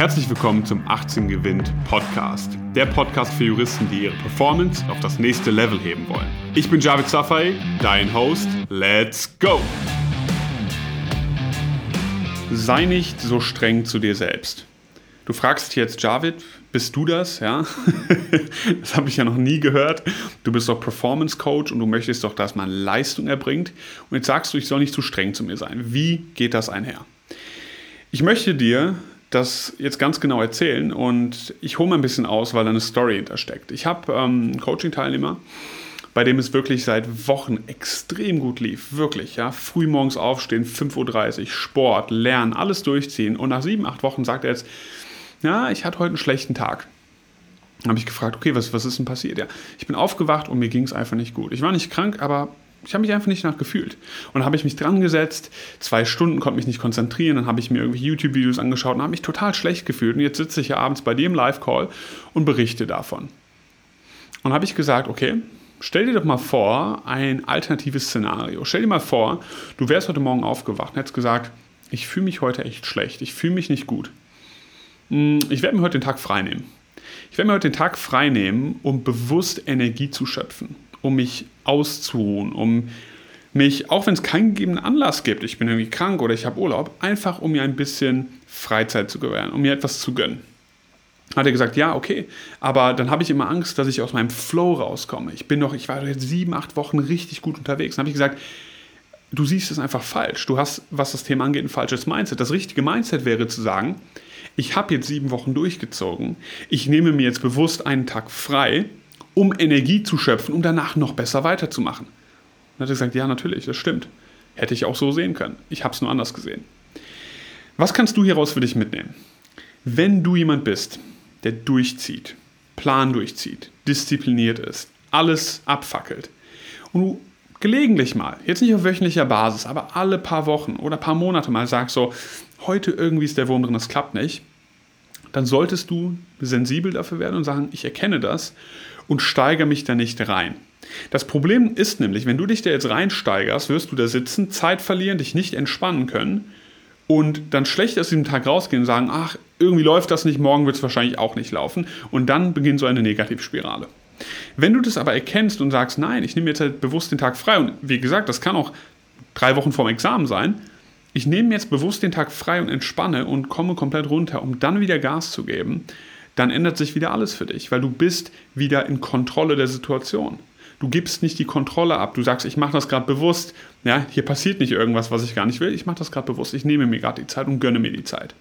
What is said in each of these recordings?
Herzlich willkommen zum 18 Gewinnt Podcast. Der Podcast für Juristen, die ihre Performance auf das nächste Level heben wollen. Ich bin Javid Safai, dein Host. Let's go! Sei nicht so streng zu dir selbst. Du fragst jetzt, Javid, bist du das? Ja, das habe ich ja noch nie gehört. Du bist doch Performance Coach und du möchtest doch, dass man Leistung erbringt. Und jetzt sagst du, ich soll nicht zu streng zu mir sein. Wie geht das einher? Ich möchte dir das jetzt ganz genau erzählen und ich hole mal ein bisschen aus, weil da eine Story hintersteckt. Ich habe ähm, einen Coaching-Teilnehmer, bei dem es wirklich seit Wochen extrem gut lief. Wirklich, ja. Früh morgens aufstehen, 5.30 Uhr, Sport, Lernen, alles durchziehen. Und nach sieben, acht Wochen sagt er jetzt, ja, ich hatte heute einen schlechten Tag. Habe ich gefragt, okay, was, was ist denn passiert? Ja, ich bin aufgewacht und mir ging es einfach nicht gut. Ich war nicht krank, aber ich habe mich einfach nicht nachgefühlt. Und habe ich mich dran gesetzt, zwei Stunden konnte mich nicht konzentrieren, dann habe ich mir irgendwie YouTube-Videos angeschaut und habe mich total schlecht gefühlt. Und jetzt sitze ich ja abends bei dir im Live-Call und berichte davon. Und habe ich gesagt, okay, stell dir doch mal vor, ein alternatives Szenario. Stell dir mal vor, du wärst heute Morgen aufgewacht und hättest gesagt, ich fühle mich heute echt schlecht, ich fühle mich nicht gut. Hm, ich werde mir heute den Tag frei nehmen. Ich werde mir heute den Tag frei nehmen, um bewusst Energie zu schöpfen um mich auszuruhen, um mich, auch wenn es keinen gegebenen Anlass gibt, ich bin irgendwie krank oder ich habe Urlaub, einfach um mir ein bisschen Freizeit zu gewähren, um mir etwas zu gönnen. Hat er gesagt, ja, okay, aber dann habe ich immer Angst, dass ich aus meinem Flow rauskomme. Ich bin doch, ich war jetzt sieben, acht Wochen richtig gut unterwegs. Dann habe ich gesagt, du siehst es einfach falsch. Du hast, was das Thema angeht, ein falsches Mindset. Das richtige Mindset wäre zu sagen, ich habe jetzt sieben Wochen durchgezogen, ich nehme mir jetzt bewusst einen Tag frei um Energie zu schöpfen, um danach noch besser weiterzumachen. dann hat er gesagt, ja, natürlich, das stimmt. Hätte ich auch so sehen können. Ich habe es nur anders gesehen. Was kannst du hieraus für dich mitnehmen? Wenn du jemand bist, der durchzieht, Plan durchzieht, diszipliniert ist, alles abfackelt und du gelegentlich mal, jetzt nicht auf wöchentlicher Basis, aber alle paar Wochen oder paar Monate mal sagst so, heute irgendwie ist der Wurm drin, das klappt nicht, dann solltest du sensibel dafür werden und sagen, ich erkenne das und steigere mich da nicht rein. Das Problem ist nämlich, wenn du dich da jetzt reinsteigerst, wirst du da sitzen, Zeit verlieren, dich nicht entspannen können und dann schlecht aus diesem Tag rausgehen und sagen, ach, irgendwie läuft das nicht, morgen wird es wahrscheinlich auch nicht laufen und dann beginnt so eine Negativspirale. Wenn du das aber erkennst und sagst, nein, ich nehme jetzt halt bewusst den Tag frei und wie gesagt, das kann auch drei Wochen vorm Examen sein, ich nehme jetzt bewusst den Tag frei und entspanne und komme komplett runter, um dann wieder Gas zu geben, dann ändert sich wieder alles für dich, weil du bist wieder in Kontrolle der Situation. Du gibst nicht die Kontrolle ab. Du sagst, ich mache das gerade bewusst. Ja, hier passiert nicht irgendwas, was ich gar nicht will. Ich mache das gerade bewusst. Ich nehme mir gerade die Zeit und gönne mir die Zeit.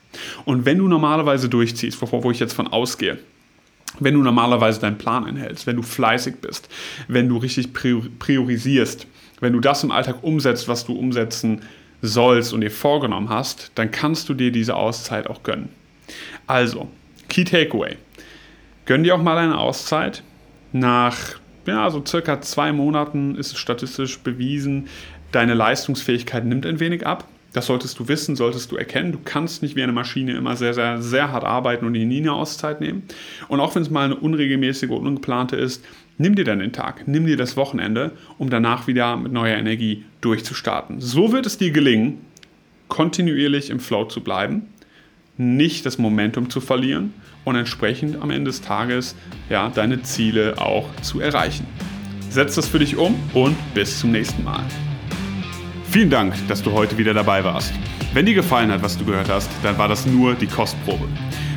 Und wenn du normalerweise durchziehst, wovor wo ich jetzt von ausgehe, wenn du normalerweise deinen Plan einhältst, wenn du fleißig bist, wenn du richtig priorisierst, wenn du das im Alltag umsetzt, was du umsetzen sollst und dir vorgenommen hast, dann kannst du dir diese Auszeit auch gönnen. Also, Key Takeaway. Gönn dir auch mal eine Auszeit. Nach ja, so circa zwei Monaten ist es statistisch bewiesen, deine Leistungsfähigkeit nimmt ein wenig ab. Das solltest du wissen, solltest du erkennen. Du kannst nicht wie eine Maschine immer sehr, sehr, sehr hart arbeiten und nie eine Auszeit nehmen. Und auch wenn es mal eine unregelmäßige und ungeplante ist, nimm dir dann den Tag, nimm dir das Wochenende, um danach wieder mit neuer Energie durchzustarten. So wird es dir gelingen, kontinuierlich im Flow zu bleiben, nicht das Momentum zu verlieren und entsprechend am Ende des Tages ja, deine Ziele auch zu erreichen. Setz das für dich um und bis zum nächsten Mal. Vielen Dank, dass du heute wieder dabei warst. Wenn dir gefallen hat, was du gehört hast, dann war das nur die Kostprobe.